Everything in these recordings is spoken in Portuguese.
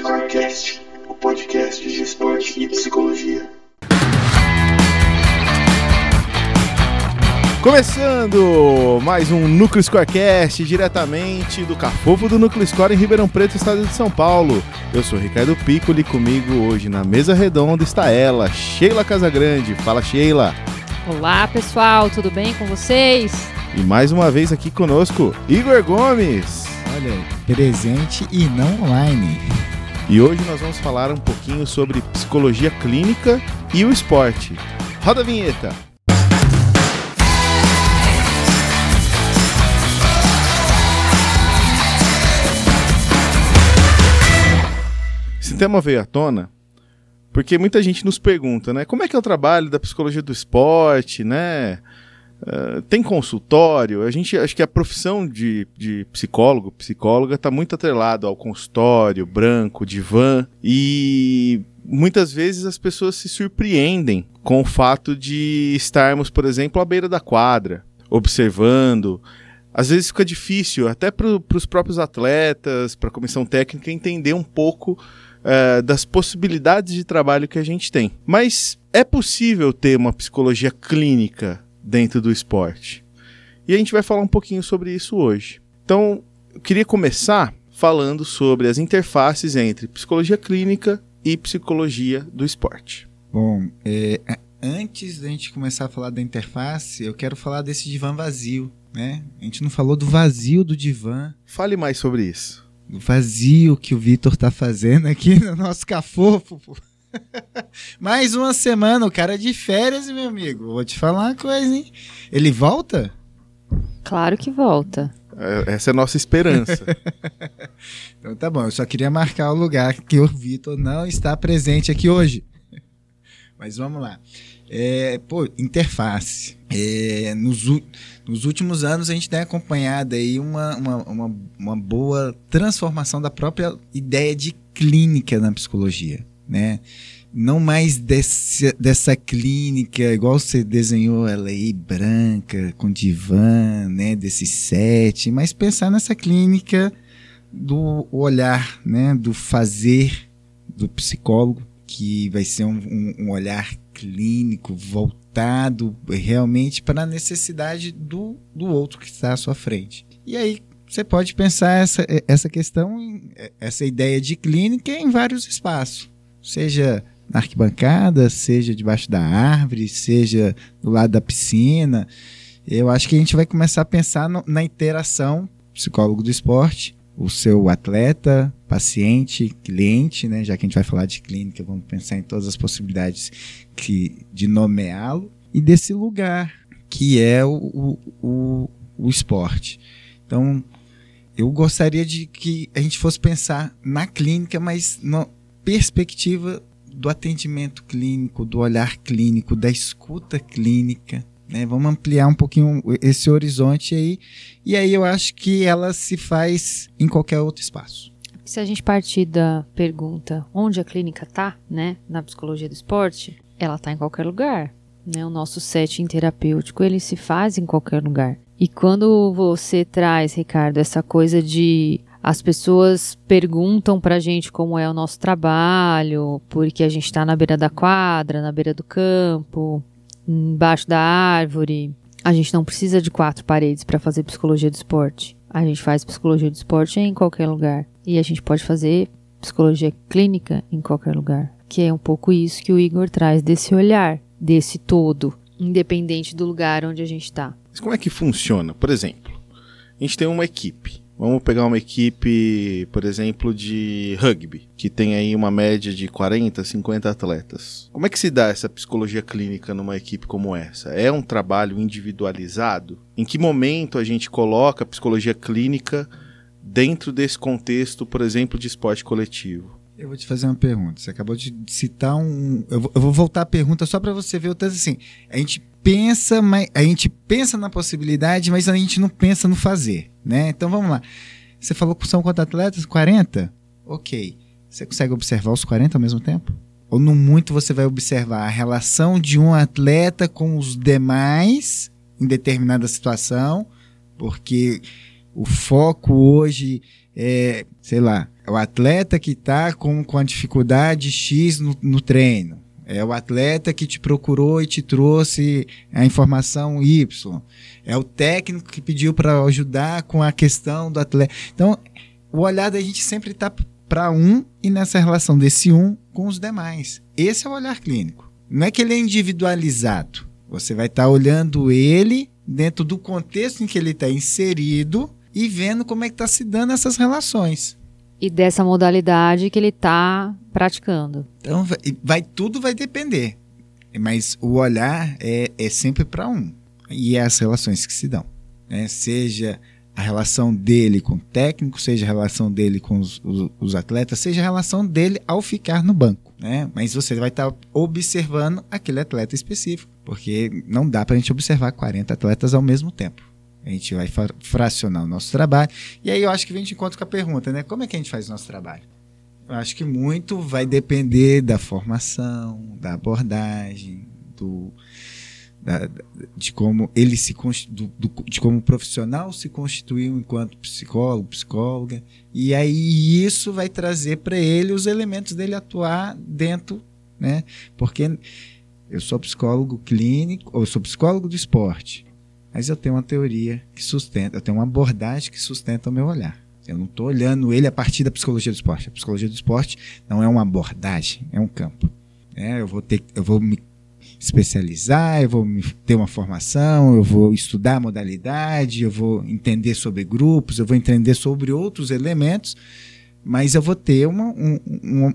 Scorecast, o podcast de esporte e psicologia. Começando mais um Núcleo Scorecast diretamente do Cafofo do Núcleo Score em Ribeirão Preto, estado de São Paulo. Eu sou Ricardo Piccoli e comigo hoje na mesa redonda está ela, Sheila Casagrande. Fala, Sheila. Olá, pessoal, tudo bem com vocês? E mais uma vez aqui conosco, Igor Gomes. Olha, presente e não online. E hoje nós vamos falar um pouquinho sobre psicologia clínica e o esporte. Roda a vinheta. Esse tema veio à tona porque muita gente nos pergunta, né? Como é que é o trabalho da psicologia do esporte, né? Uh, tem consultório? A gente acho que a profissão de, de psicólogo, psicóloga, está muito atrelado ao consultório, branco, divã, e muitas vezes as pessoas se surpreendem com o fato de estarmos, por exemplo, à beira da quadra, observando. Às vezes fica difícil, até para os próprios atletas, para a comissão técnica, entender um pouco uh, das possibilidades de trabalho que a gente tem. Mas é possível ter uma psicologia clínica dentro do esporte? E a gente vai falar um pouquinho sobre isso hoje. Então, eu queria começar falando sobre as interfaces entre psicologia clínica e psicologia do esporte. Bom, é, antes da gente começar a falar da interface, eu quero falar desse divã vazio, né? A gente não falou do vazio do divã. Fale mais sobre isso vazio que o Vitor tá fazendo aqui no nosso cafofo. Mais uma semana, o cara é de férias, meu amigo. Vou te falar uma coisa, hein? Ele volta? Claro que volta. É, essa é a nossa esperança. então tá bom, eu só queria marcar o lugar que o Vitor não está presente aqui hoje. Mas vamos lá. É, pô, interface. É, nos, nos últimos anos a gente tem acompanhado aí uma, uma, uma, uma boa transformação da própria ideia de clínica na psicologia, né? Não mais desse, dessa clínica, igual você desenhou ela aí, branca, com divã, né? Desse set, mas pensar nessa clínica do olhar, né? Do fazer do psicólogo, que vai ser um, um, um olhar clínico voltado realmente para a necessidade do, do outro que está à sua frente. E aí você pode pensar essa, essa questão, essa ideia de clínica em vários espaços, seja na arquibancada, seja debaixo da árvore, seja do lado da piscina. Eu acho que a gente vai começar a pensar no, na interação psicólogo do esporte o seu atleta, paciente, cliente, né? Já que a gente vai falar de clínica, vamos pensar em todas as possibilidades que, de nomeá-lo e desse lugar que é o, o, o esporte. Então, eu gostaria de que a gente fosse pensar na clínica, mas na perspectiva do atendimento clínico, do olhar clínico, da escuta clínica, né? Vamos ampliar um pouquinho esse horizonte aí. E aí eu acho que ela se faz em qualquer outro espaço. Se a gente partir da pergunta onde a clínica está, né, na psicologia do esporte, ela está em qualquer lugar. Né? O nosso setting terapêutico ele se faz em qualquer lugar. E quando você traz, Ricardo, essa coisa de as pessoas perguntam pra gente como é o nosso trabalho, porque a gente está na beira da quadra, na beira do campo, embaixo da árvore. A gente não precisa de quatro paredes para fazer psicologia do esporte. A gente faz psicologia do esporte em qualquer lugar. E a gente pode fazer psicologia clínica em qualquer lugar. Que é um pouco isso que o Igor traz desse olhar, desse todo, independente do lugar onde a gente está. Mas como é que funciona? Por exemplo, a gente tem uma equipe. Vamos pegar uma equipe, por exemplo, de rugby, que tem aí uma média de 40, 50 atletas. Como é que se dá essa psicologia clínica numa equipe como essa? É um trabalho individualizado? Em que momento a gente coloca a psicologia clínica dentro desse contexto, por exemplo, de esporte coletivo? Eu vou te fazer uma pergunta. Você acabou de citar um. Eu vou, voltar a pergunta só para você ver o tanto assim. A gente pensa, mas a gente pensa na possibilidade, mas a gente não pensa no fazer, né? Então vamos lá. Você falou que são quantos atletas? 40? Ok. Você consegue observar os 40 ao mesmo tempo? Ou no muito você vai observar a relação de um atleta com os demais em determinada situação, porque o foco hoje é, sei lá, é o atleta que está com, com a dificuldade X no, no treino. É o atleta que te procurou e te trouxe a informação Y. É o técnico que pediu para ajudar com a questão do atleta. Então, o olhar da gente sempre está para um e nessa relação desse um com os demais. Esse é o olhar clínico. Não é que ele é individualizado. Você vai estar tá olhando ele dentro do contexto em que ele está inserido e vendo como é que está se dando essas relações. E dessa modalidade que ele está praticando. Então, vai, vai, tudo vai depender. Mas o olhar é, é sempre para um. E é as relações que se dão. Né? Seja a relação dele com o técnico, seja a relação dele com os, os, os atletas, seja a relação dele ao ficar no banco. Né? Mas você vai estar tá observando aquele atleta específico. Porque não dá para a gente observar 40 atletas ao mesmo tempo. A gente vai fracionar o nosso trabalho. E aí eu acho que vem de encontro com a pergunta, né? Como é que a gente faz o nosso trabalho? Eu acho que muito vai depender da formação, da abordagem, do, da, de como ele se do, do, de como o profissional se constituiu enquanto psicólogo, psicóloga. E aí isso vai trazer para ele os elementos dele atuar dentro, né? Porque eu sou psicólogo clínico, ou sou psicólogo do esporte. Mas eu tenho uma teoria que sustenta, eu tenho uma abordagem que sustenta o meu olhar. Eu não estou olhando ele a partir da psicologia do esporte. A psicologia do esporte não é uma abordagem, é um campo. É, eu vou ter, eu vou me especializar, eu vou ter uma formação, eu vou estudar a modalidade, eu vou entender sobre grupos, eu vou entender sobre outros elementos, mas eu vou ter uma, um, um,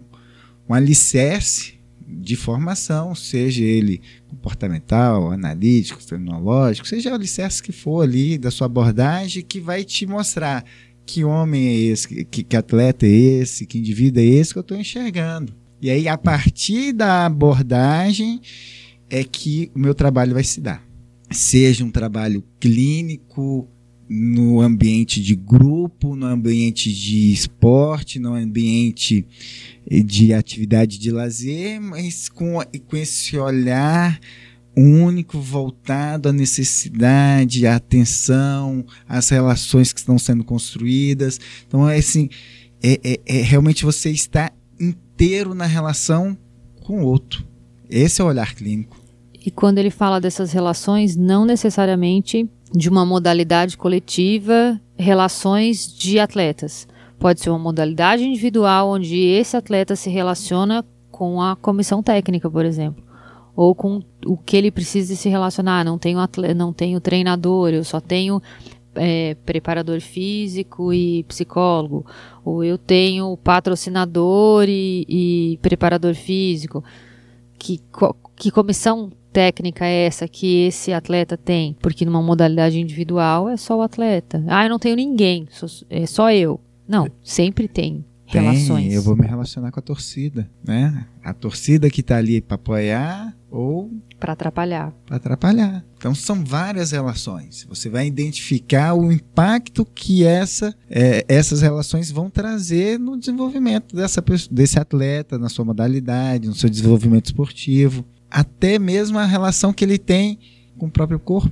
um alicerce de formação, seja ele comportamental, analítico, tecnológico, seja o alicerce que for ali da sua abordagem, que vai te mostrar que homem é esse, que, que atleta é esse, que indivíduo é esse que eu estou enxergando. E aí, a partir da abordagem, é que o meu trabalho vai se dar. Seja um trabalho clínico, no ambiente de grupo, no ambiente de esporte, no ambiente de atividade de lazer, mas com, com esse olhar único voltado à necessidade, à atenção, às relações que estão sendo construídas. Então, é assim, é, é, é realmente você está inteiro na relação com o outro. Esse é o olhar clínico. E quando ele fala dessas relações, não necessariamente de uma modalidade coletiva, relações de atletas. Pode ser uma modalidade individual onde esse atleta se relaciona com a comissão técnica, por exemplo, ou com o que ele precisa se relacionar. Não tenho, atleta, não tenho treinador, eu só tenho é, preparador físico e psicólogo, ou eu tenho patrocinador e, e preparador físico. Que, que comissão técnica é essa que esse atleta tem? Porque numa modalidade individual é só o atleta. Ah, eu não tenho ninguém, sou, é só eu. Não, sempre tem relações. Tem, eu vou me relacionar com a torcida, né? A torcida que está ali para apoiar ou para atrapalhar. Para atrapalhar. Então são várias relações. Você vai identificar o impacto que essa, é, essas relações vão trazer no desenvolvimento dessa, desse atleta, na sua modalidade, no seu desenvolvimento esportivo até mesmo a relação que ele tem com o próprio corpo.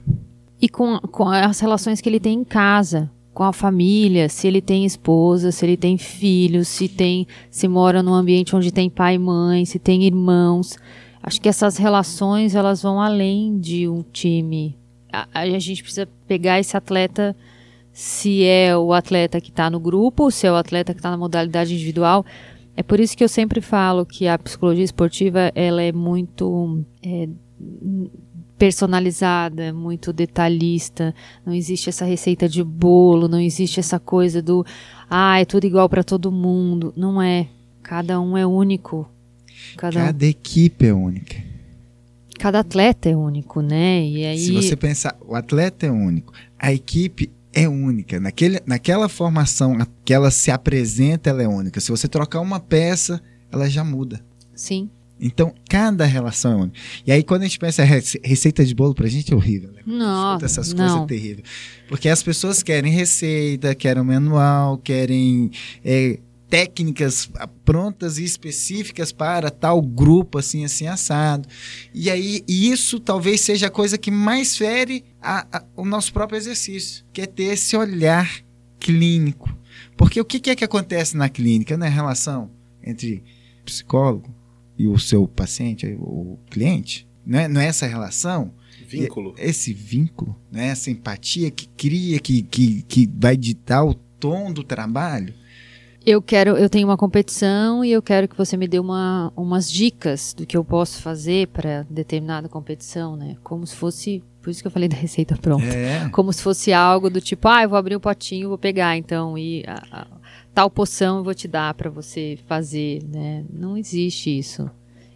E com, com as relações que ele tem em casa, com a família, se ele tem esposa, se ele tem filhos, se tem, se mora num ambiente onde tem pai e mãe, se tem irmãos. Acho que essas relações elas vão além de um time. A, a gente precisa pegar esse atleta, se é o atleta que está no grupo, se é o atleta que está na modalidade individual, é por isso que eu sempre falo que a psicologia esportiva ela é muito é, personalizada, muito detalhista. Não existe essa receita de bolo, não existe essa coisa do ah, é tudo igual para todo mundo. Não é. Cada um é único. Cada, Cada um... equipe é única. Cada atleta é único, né? E aí... Se você pensar, o atleta é único, a equipe é única. Naquele, naquela formação que ela se apresenta, ela é única. Se você trocar uma peça, ela já muda. Sim. Então, cada relação é única. E aí, quando a gente pensa receita de bolo, pra gente é horrível, né? Não, essas não. coisas é terrível. Porque as pessoas querem receita, querem manual, querem é, técnicas prontas e específicas para tal grupo, assim, assim, assado. E aí, isso talvez seja a coisa que mais fere a, a, o nosso próprio exercício, que é ter esse olhar clínico. Porque o que, que é que acontece na clínica, na relação entre psicólogo e o seu paciente, o cliente? Não é, não é essa relação? Vínculo. Esse vínculo, né? essa empatia que cria, que, que, que vai ditar o tom do trabalho. Eu quero, eu tenho uma competição e eu quero que você me dê uma, umas dicas do que eu posso fazer para determinada competição, né? Como se fosse, por isso que eu falei da receita pronta. É. Como se fosse algo do tipo, ah, eu vou abrir um potinho, vou pegar, então, e a, a, tal poção eu vou te dar para você fazer, né? Não existe isso.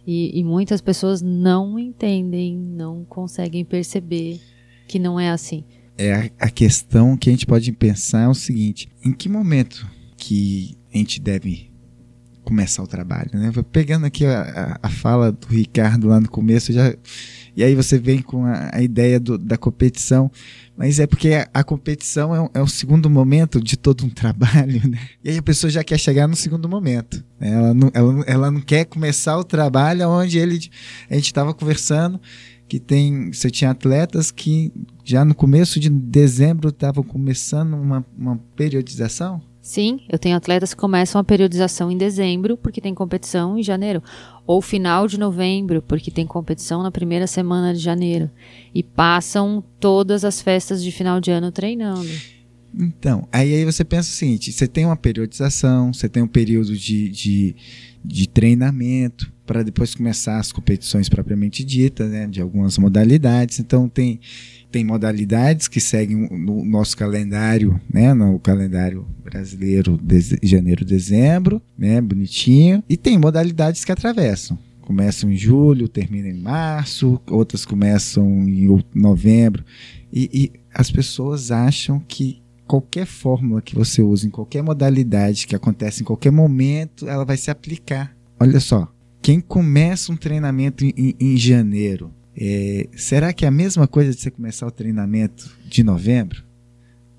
E, e muitas pessoas não entendem, não conseguem perceber que não é assim. É a, a questão que a gente pode pensar é o seguinte: em que momento que a gente deve começar o trabalho, né? Pegando aqui a, a, fala do Ricardo lá no começo, já e aí você vem com a, a ideia do, da competição, mas é porque a, a competição é, é, o segundo momento de todo um trabalho, né? E aí a pessoa já quer chegar no segundo momento. Né? Ela, não, ela, ela não quer começar o trabalho onde ele, a gente estava conversando que tem você tinha atletas que já no começo de dezembro estavam começando uma, uma periodização Sim, eu tenho atletas que começam a periodização em dezembro, porque tem competição em janeiro. Ou final de novembro, porque tem competição na primeira semana de janeiro. E passam todas as festas de final de ano treinando. Então, aí, aí você pensa o seguinte: você tem uma periodização, você tem um período de, de, de treinamento para depois começar as competições propriamente ditas, né, de algumas modalidades. Então, tem tem modalidades que seguem no nosso calendário, né, no calendário brasileiro de janeiro, dezembro, né, bonitinho, e tem modalidades que atravessam. Começam em julho, terminam em março, outras começam em novembro, e, e as pessoas acham que qualquer fórmula que você usa em qualquer modalidade que acontece em qualquer momento, ela vai se aplicar. Olha só, quem começa um treinamento em, em, em janeiro é, será que é a mesma coisa de você começar o treinamento de novembro?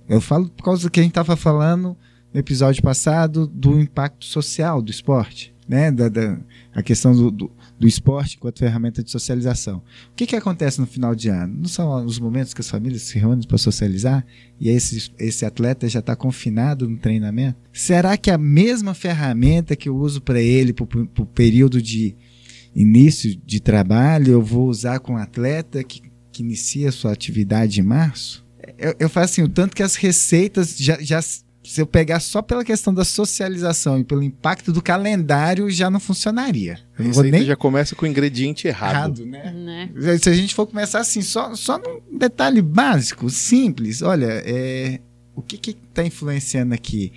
Eu falo por causa do que a gente estava falando no episódio passado do impacto social do esporte, né? Da, da a questão do, do, do, esporte enquanto ferramenta de socialização. O que, que acontece no final de ano? Não são os momentos que as famílias se reúnem para socializar e esse, esse atleta já está confinado no treinamento? Será que a mesma ferramenta que eu uso para ele para o período de início de trabalho eu vou usar com um atleta que, que inicia sua atividade em março? Eu, eu faço assim, o tanto que as receitas já, já se eu pegar só pela questão da socialização e pelo impacto do calendário, já não funcionaria. Eu não nem... já começa com o ingrediente errado. errado né? né? Se a gente for começar assim, só, só num detalhe básico, simples, olha, é, o que está influenciando aqui?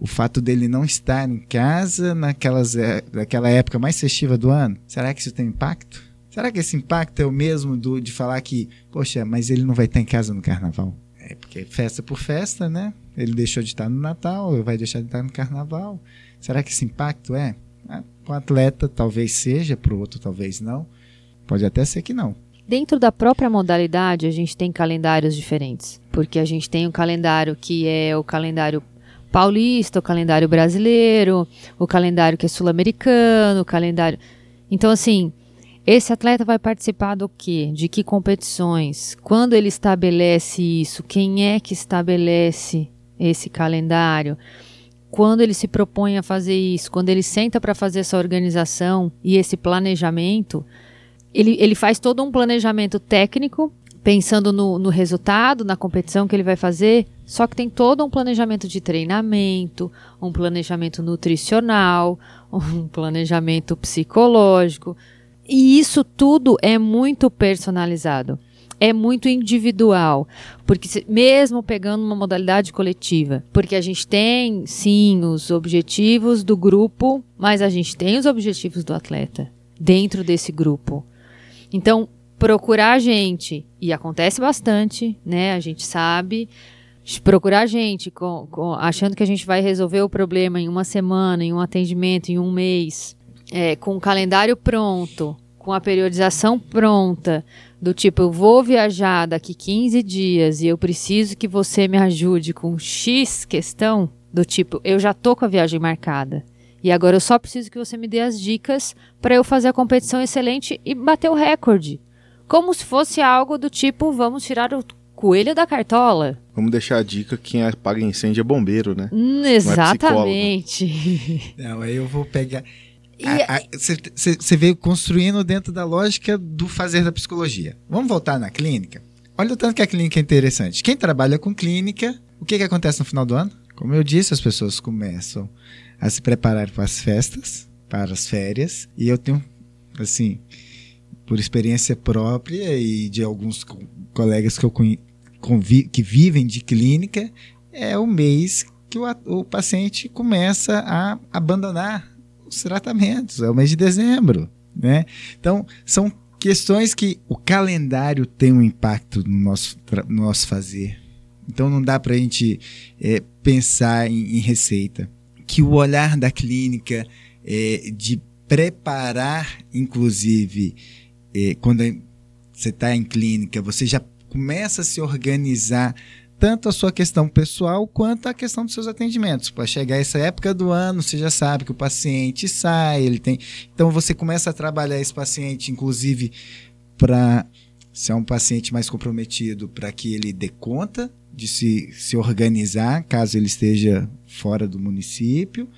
O fato dele não estar em casa naquelas, é, naquela época mais festiva do ano? Será que isso tem impacto? Será que esse impacto é o mesmo do, de falar que, poxa, mas ele não vai estar em casa no carnaval? É porque festa por festa, né? Ele deixou de estar no Natal, vai deixar de estar no carnaval. Será que esse impacto é? Ah, para o atleta talvez seja, para o outro talvez não. Pode até ser que não. Dentro da própria modalidade, a gente tem calendários diferentes. Porque a gente tem o calendário que é o calendário paulista, o calendário brasileiro, o calendário que é sul-americano, o calendário. Então, assim, esse atleta vai participar do quê? De que competições? Quando ele estabelece isso? Quem é que estabelece esse calendário? Quando ele se propõe a fazer isso? Quando ele senta para fazer essa organização e esse planejamento, ele, ele faz todo um planejamento técnico pensando no, no resultado, na competição que ele vai fazer, só que tem todo um planejamento de treinamento, um planejamento nutricional, um planejamento psicológico. E isso tudo é muito personalizado. É muito individual, porque mesmo pegando uma modalidade coletiva, porque a gente tem sim os objetivos do grupo, mas a gente tem os objetivos do atleta dentro desse grupo. Então, procurar a gente, e acontece bastante, né? A gente sabe. Procurar a gente com, com, achando que a gente vai resolver o problema em uma semana, em um atendimento, em um mês, é, com o calendário pronto, com a periodização pronta, do tipo, eu vou viajar daqui 15 dias e eu preciso que você me ajude com X questão, do tipo, eu já tô com a viagem marcada. E agora eu só preciso que você me dê as dicas para eu fazer a competição excelente e bater o recorde como se fosse algo do tipo vamos tirar o coelho da cartola. Vamos deixar a dica: quem apaga incêndio é bombeiro, né? Hum, é exatamente. Não, aí eu vou pegar. E Você veio construindo dentro da lógica do fazer da psicologia. Vamos voltar na clínica? Olha o tanto que a clínica é interessante. Quem trabalha com clínica, o que, que acontece no final do ano? Como eu disse, as pessoas começam a se preparar para as festas, para as férias, e eu tenho, assim, por experiência própria e de alguns co- colegas que eu convi- que vivem de clínica, é o mês que o, o paciente começa a abandonar os tratamentos, é o mês de dezembro, né? Então, são questões que o calendário tem um impacto no nosso, no nosso fazer. Então, não dá para a gente é, pensar em, em receita. Que o olhar da clínica é, de preparar, inclusive, é, quando você está em clínica, você já começa a se organizar tanto a sua questão pessoal quanto a questão dos seus atendimentos. Para chegar essa época do ano, você já sabe que o paciente sai, ele tem. Então você começa a trabalhar esse paciente, inclusive, para se é um paciente mais comprometido, para que ele dê conta de se, se organizar, caso ele esteja fora do município.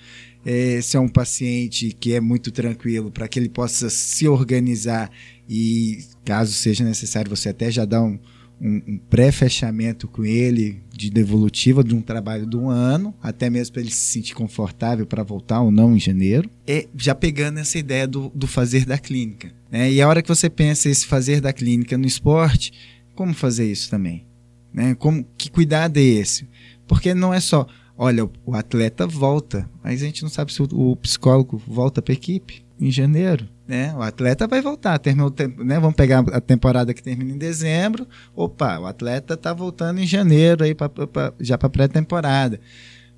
É, se é um paciente que é muito tranquilo, para que ele possa se organizar e, caso seja necessário, você até já dá um, um, um pré-fechamento com ele de devolutiva de um trabalho de um ano, até mesmo para ele se sentir confortável para voltar ou não em janeiro. É já pegando essa ideia do, do fazer da clínica. Né? E a hora que você pensa esse fazer da clínica no esporte, como fazer isso também? Né? Como, que cuidado é esse? Porque não é só, olha, o atleta volta, mas a gente não sabe se o, o psicólogo volta para a equipe em janeiro. Né? O atleta vai voltar, terminou, né? Vamos pegar a temporada que termina em dezembro. Opa, o atleta está voltando em janeiro aí pra, pra, já para pré-temporada.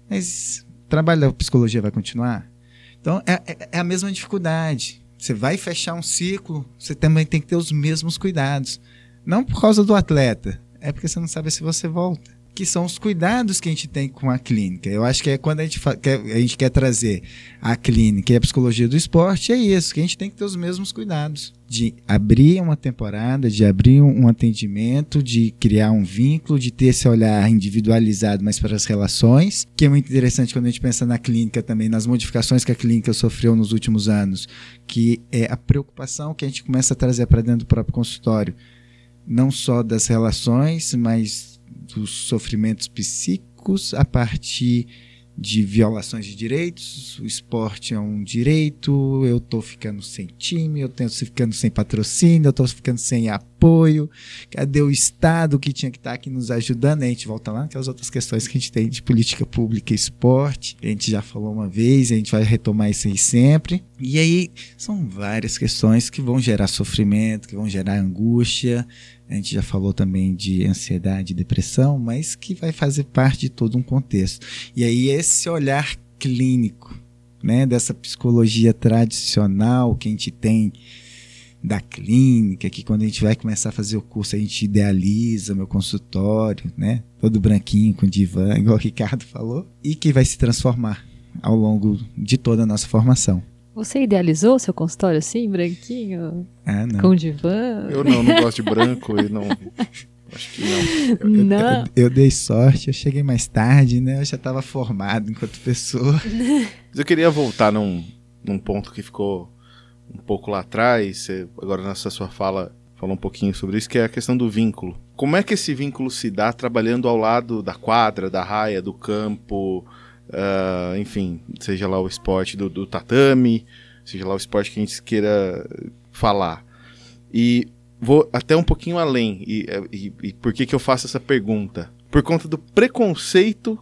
Mas o trabalho da psicologia vai continuar? Então é, é, é a mesma dificuldade. Você vai fechar um ciclo, você também tem que ter os mesmos cuidados. Não por causa do atleta, é porque você não sabe se você volta. Que são os cuidados que a gente tem com a clínica. Eu acho que é quando a gente, quer, a gente quer trazer a clínica e a psicologia do esporte, é isso, que a gente tem que ter os mesmos cuidados. De abrir uma temporada, de abrir um atendimento, de criar um vínculo, de ter esse olhar individualizado, mas para as relações, que é muito interessante quando a gente pensa na clínica também, nas modificações que a clínica sofreu nos últimos anos, que é a preocupação que a gente começa a trazer para dentro do próprio consultório não só das relações, mas dos sofrimentos psíquicos a partir de violações de direitos. O esporte é um direito, eu estou ficando sem time, eu estou ficando sem patrocínio, eu estou ficando sem apoio. Cadê o Estado que tinha que estar aqui nos ajudando? A gente volta lá naquelas outras questões que a gente tem de política pública e esporte. A gente já falou uma vez, a gente vai retomar isso aí sempre. E aí são várias questões que vão gerar sofrimento, que vão gerar angústia. A gente já falou também de ansiedade e depressão, mas que vai fazer parte de todo um contexto. E aí esse olhar clínico, né, dessa psicologia tradicional que a gente tem da clínica, que quando a gente vai começar a fazer o curso a gente idealiza meu consultório, né, todo branquinho com divã, igual o Ricardo falou, e que vai se transformar ao longo de toda a nossa formação. Você idealizou seu consultório assim, branquinho, Ah, não. com divã? Eu não, não gosto de branco e não. Acho que não. Não. Eu, eu dei sorte, eu cheguei mais tarde, né? Eu já estava formado enquanto pessoa. Mas eu queria voltar num, num ponto que ficou um pouco lá atrás. Você, agora nessa sua fala falou um pouquinho sobre isso, que é a questão do vínculo. Como é que esse vínculo se dá trabalhando ao lado da quadra, da raia, do campo, uh, enfim, seja lá o esporte do, do tatame, seja lá o esporte que a gente queira falar. E vou até um pouquinho além. E, e, e por que, que eu faço essa pergunta? Por conta do preconceito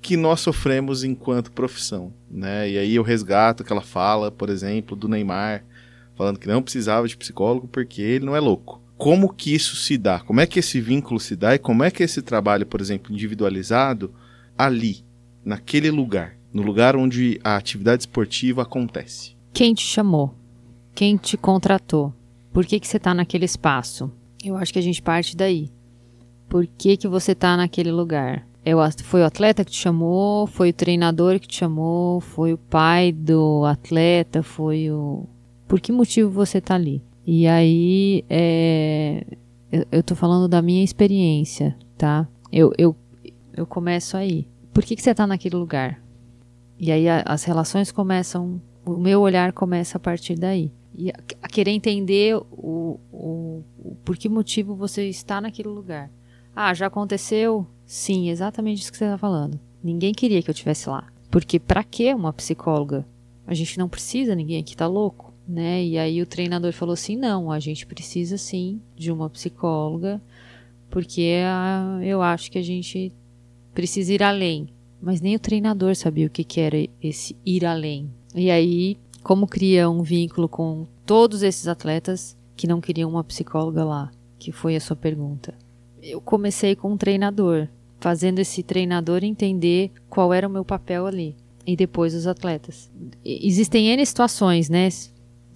que nós sofremos enquanto profissão, né? E aí eu resgato aquela fala, por exemplo, do Neymar, falando que não precisava de psicólogo porque ele não é louco. Como que isso se dá? Como é que esse vínculo se dá e como é que esse trabalho, por exemplo, individualizado ali, naquele lugar, no lugar onde a atividade esportiva acontece? Quem te chamou? Quem te contratou? Por que, que você está naquele espaço? Eu acho que a gente parte daí. Por que, que você está naquele lugar? É o, foi o atleta que te chamou? Foi o treinador que te chamou? Foi o pai do atleta? Foi o. Por que motivo você está ali? E aí, é, Eu, tô falando da minha experiência, tá? Eu, eu, eu começo aí. Por que, que você tá naquele lugar? E aí a, as relações começam, o meu olhar começa a partir daí. E a, a querer entender o, o, o, por que motivo você está naquele lugar. Ah, já aconteceu? Sim, exatamente isso que você está falando. Ninguém queria que eu estivesse lá. Porque para que uma psicóloga? A gente não precisa, ninguém aqui tá louco, né? E aí o treinador falou assim: "Não, a gente precisa sim de uma psicóloga, porque a, eu acho que a gente precisa ir além". Mas nem o treinador sabia o que, que era esse ir além. E aí, como cria um vínculo com todos esses atletas que não queriam uma psicóloga lá? Que foi a sua pergunta. Eu comecei com um treinador, fazendo esse treinador entender qual era o meu papel ali. E depois os atletas. Existem N situações, né?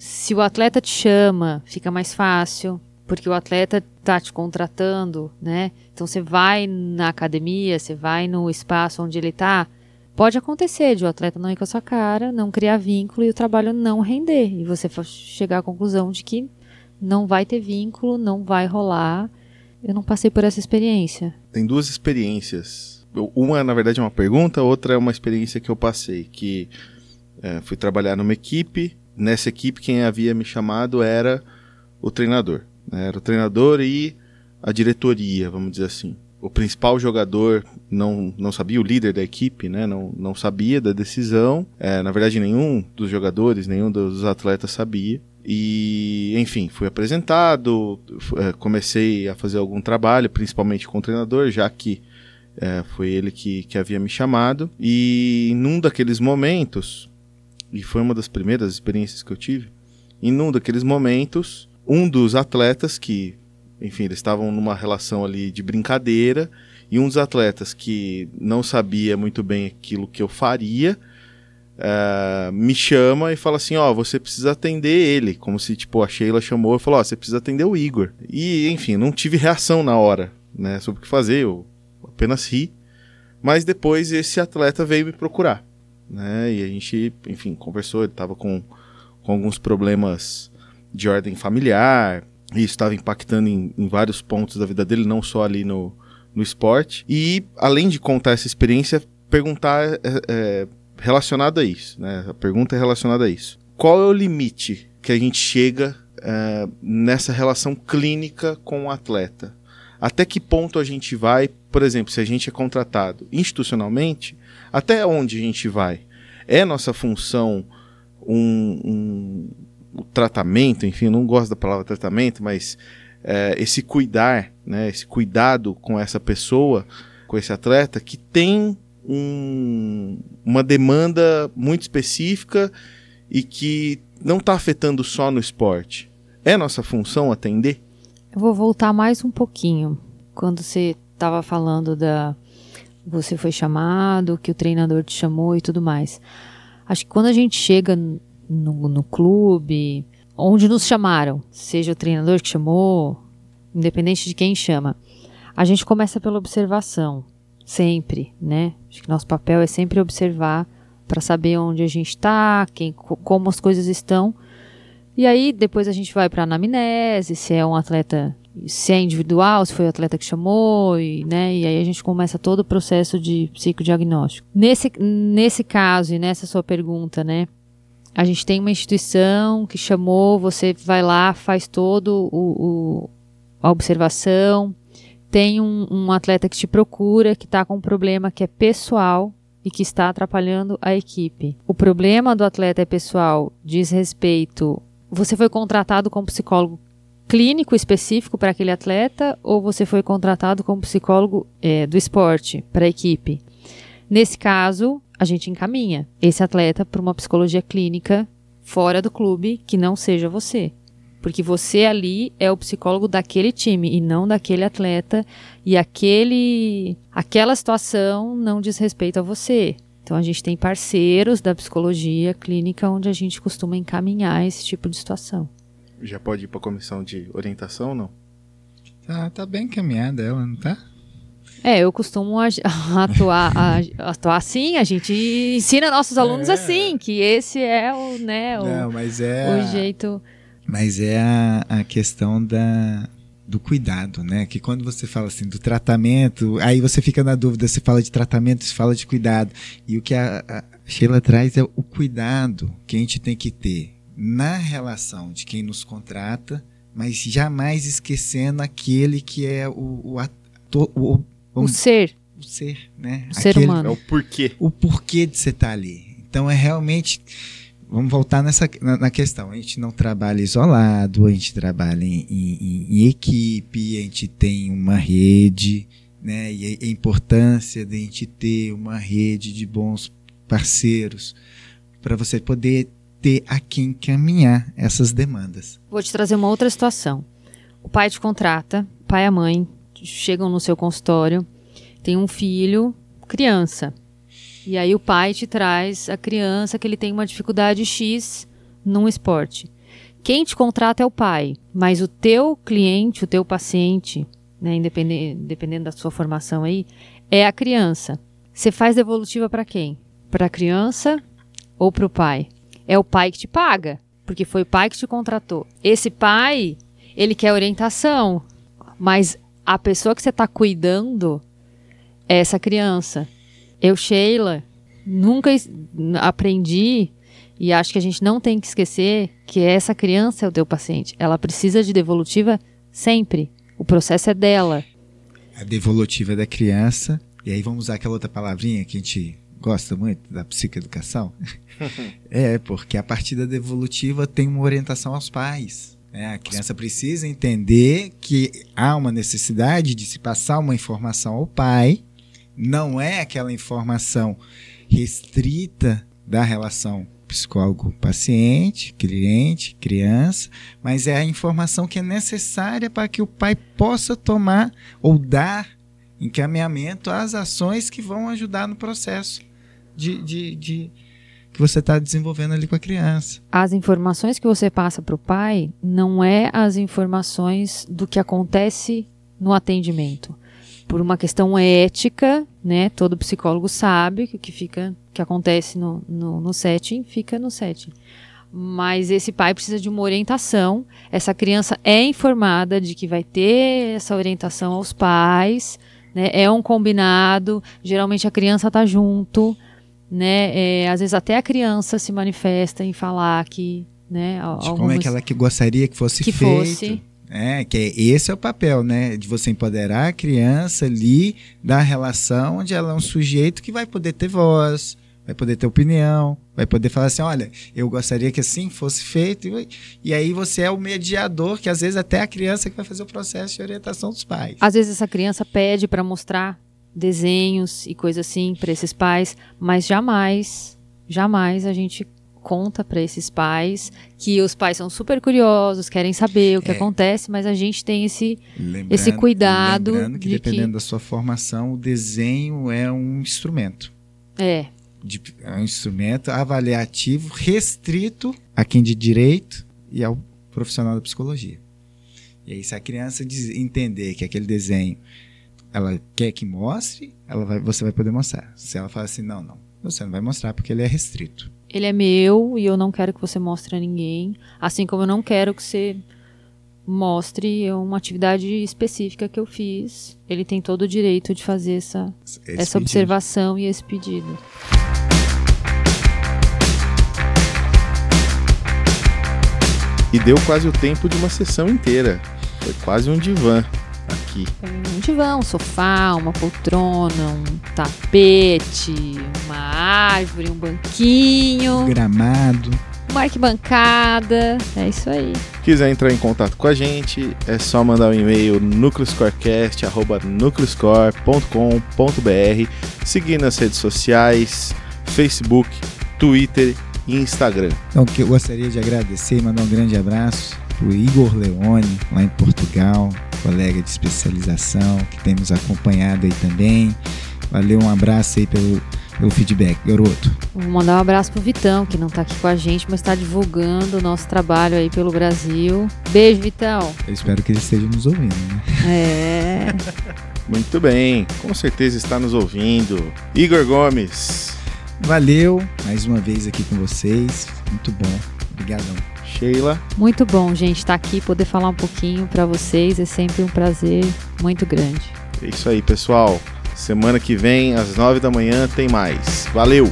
Se o atleta te chama, fica mais fácil, porque o atleta tá te contratando, né? Então você vai na academia, você vai no espaço onde ele tá, pode acontecer de o atleta não ir com a sua cara, não criar vínculo e o trabalho não render. E você chegar à conclusão de que não vai ter vínculo, não vai rolar. Eu não passei por essa experiência. Tem duas experiências. Uma, na verdade, é uma pergunta, outra é uma experiência que eu passei. Que é, fui trabalhar numa equipe. Nessa equipe, quem havia me chamado era o treinador. Né? Era o treinador e a diretoria, vamos dizer assim. O principal jogador não, não sabia, o líder da equipe, né? Não, não sabia da decisão. É, na verdade, nenhum dos jogadores, nenhum dos atletas sabia. E, enfim, fui apresentado, é, comecei a fazer algum trabalho, principalmente com o treinador, já que é, foi ele que, que havia me chamado. E num daqueles momentos, e foi uma das primeiras experiências que eu tive, em um daqueles momentos, um dos atletas que, enfim, eles estavam numa relação ali de brincadeira, e um dos atletas que não sabia muito bem aquilo que eu faria, uh, me chama e fala assim, ó, oh, você precisa atender ele, como se, tipo, a Sheila chamou e falou, ó, oh, você precisa atender o Igor. E, enfim, não tive reação na hora, né, sobre o que fazer, eu apenas ri. Mas depois esse atleta veio me procurar, né, e a gente, enfim, conversou, ele tava com, com alguns problemas de ordem familiar, e isso estava impactando em, em vários pontos da vida dele, não só ali no, no esporte. E, além de contar essa experiência, perguntar é, é, relacionado a isso, né? A pergunta é relacionada a isso. Qual é o limite que a gente chega é, nessa relação clínica com o atleta? Até que ponto a gente vai, por exemplo, se a gente é contratado institucionalmente, até onde a gente vai? É nossa função um, um tratamento, enfim, não gosto da palavra tratamento, mas é, esse cuidar, né, esse cuidado com essa pessoa, com esse atleta que tem um, uma demanda muito específica e que não está afetando só no esporte. É nossa função atender? Eu vou voltar mais um pouquinho. Quando você estava falando da. Você foi chamado, que o treinador te chamou e tudo mais. Acho que quando a gente chega no, no clube, onde nos chamaram, seja o treinador que chamou, independente de quem chama, a gente começa pela observação. Sempre, né? Acho que nosso papel é sempre observar para saber onde a gente está, como as coisas estão. E aí depois a gente vai para anamnese, se é um atleta, se é individual, se foi o atleta que chamou, e, né? E aí a gente começa todo o processo de psicodiagnóstico. Nesse, nesse caso e nessa sua pergunta, né? A gente tem uma instituição que chamou, você vai lá, faz todo o, o a observação, tem um, um atleta que te procura, que está com um problema que é pessoal e que está atrapalhando a equipe. O problema do atleta é pessoal, diz respeito. Você foi contratado como psicólogo clínico específico para aquele atleta ou você foi contratado como psicólogo é, do esporte para a equipe? Nesse caso, a gente encaminha esse atleta para uma psicologia clínica fora do clube que não seja você. Porque você ali é o psicólogo daquele time e não daquele atleta. E aquele, aquela situação não diz respeito a você. Então a gente tem parceiros da psicologia clínica onde a gente costuma encaminhar esse tipo de situação. Já pode ir para a comissão de orientação ou não? Tá, tá bem encaminhada ela, não tá? É, eu costumo atuar, atuar assim, a gente ensina nossos alunos é. assim, que esse é o, né, o, não, mas é o jeito mas é a, a questão da, do cuidado, né? Que quando você fala assim do tratamento, aí você fica na dúvida se fala de tratamento, se fala de cuidado. E o que a, a Sheila traz é o cuidado que a gente tem que ter na relação de quem nos contrata, mas jamais esquecendo aquele que é o, o, ator, o, o vamos- ser, o ser, né? o ser Aquele- humano. É o porquê. o porquê de você estar ali. Então é realmente. Vamos voltar nessa, na, na questão. A gente não trabalha isolado, a gente trabalha em, em- em equipe, a gente tem uma rede, né? E a, a importância de a gente ter uma rede de bons parceiros para você poder ter a quem caminhar essas demandas. Vou te trazer uma outra situação. O pai te contrata, pai e a mãe chegam no seu consultório, tem um filho, criança. E aí o pai te traz a criança que ele tem uma dificuldade X num esporte. Quem te contrata é o pai, mas o teu cliente, o teu paciente, né, independente, dependendo da sua formação aí, é a criança. Você faz devolutiva para quem? Para a criança ou para o pai? É o pai que te paga, porque foi o pai que te contratou. Esse pai, ele quer orientação, mas a pessoa que você está cuidando é essa criança. Eu, Sheila, nunca aprendi e acho que a gente não tem que esquecer que essa criança é o teu paciente. Ela precisa de devolutiva sempre. O processo é dela. A devolutiva da criança, e aí vamos usar aquela outra palavrinha que a gente gosta muito da psicoeducação. é, porque a partir da devolutiva tem uma orientação aos pais. né? A criança precisa entender que há uma necessidade de se passar uma informação ao pai, não é aquela informação restrita da relação psicólogo-paciente, cliente, criança, mas é a informação que é necessária para que o pai possa tomar ou dar encaminhamento às ações que vão ajudar no processo de, de, de- que você está desenvolvendo ali com a criança. As informações que você passa para o pai não é as informações do que acontece no atendimento. Por uma questão ética, né? Todo psicólogo sabe que o que fica, que acontece no, no, no setting, fica no setting. Mas esse pai precisa de uma orientação. Essa criança é informada de que vai ter essa orientação aos pais, né? É um combinado. Geralmente a criança está junto, né? É, às vezes até a criança se manifesta em falar que, né? al- De como é algumas- que ela que gostaria que fosse que feito. fosse. É, que é- esse é o papel, né? De você empoderar a criança ali da relação onde ela é um sujeito que vai poder ter voz, vai poder ter opinião, vai poder falar assim, olha, eu gostaria que assim fosse feito. E, e aí você é o mediador, que às vezes até a criança que vai fazer o processo de orientação dos pais. Às vezes essa criança pede para mostrar desenhos e coisas assim para esses pais, mas jamais, jamais a gente conta para esses pais que os pais são super curiosos, querem saber o que É. acontece, mas a gente tem esse Lembrando- esse cuidado Lembrando que de dependendo que- da sua formação, o desenho é um instrumento. é de- é um instrumento avaliativo restrito a quem de direito e ao profissional da psicologia. E aí, se a criança entender que aquele desenho ela quer que mostre, ela vai, você vai poder mostrar. Se ela fala assim, não, não, você não vai mostrar porque ele é restrito. ele é meu e eu não quero que você mostre a ninguém, assim como eu não quero que você mostre uma atividade específica que eu fiz. Ele tem todo o direito de fazer essa Esse essa pedido. observação e esse pedido. E deu quase o tempo de uma sessão inteira. Foi quase um divã aqui. Um divã, um sofá, uma poltrona, um tapete, uma árvore, um banquinho, Gramado. uma arquibancada. É isso aí. Quiser entrar em contato com a gente, é só mandar um e-mail nucleoscorecast.nucleoscore.com.br Seguir nas redes sociais, Facebook, Twitter e Instagram. Então, que eu gostaria de agradecer e mandar um grande abraço pro Igor Leone, lá em Portugal, colega de especialização, que tem nos acompanhado aí também. Valeu, um abraço aí pelo, pelo feedback, garoto. Vou mandar um abraço pro Vitão, que não tá aqui com a gente, mas tá divulgando o nosso trabalho aí pelo Brasil. Beijo, Vitão. Eu espero que ele esteja nos ouvindo, né? É. Muito bem, com certeza está nos ouvindo. Igor Gomes. Valeu, mais uma vez aqui com vocês. Muito bom Obrigadão. Sheila. Muito bom, gente, estar aqui poder falar um pouquinho para vocês é sempre um prazer muito grande. É isso aí, pessoal. Semana que vem, às nove da manhã, tem mais. Valeu!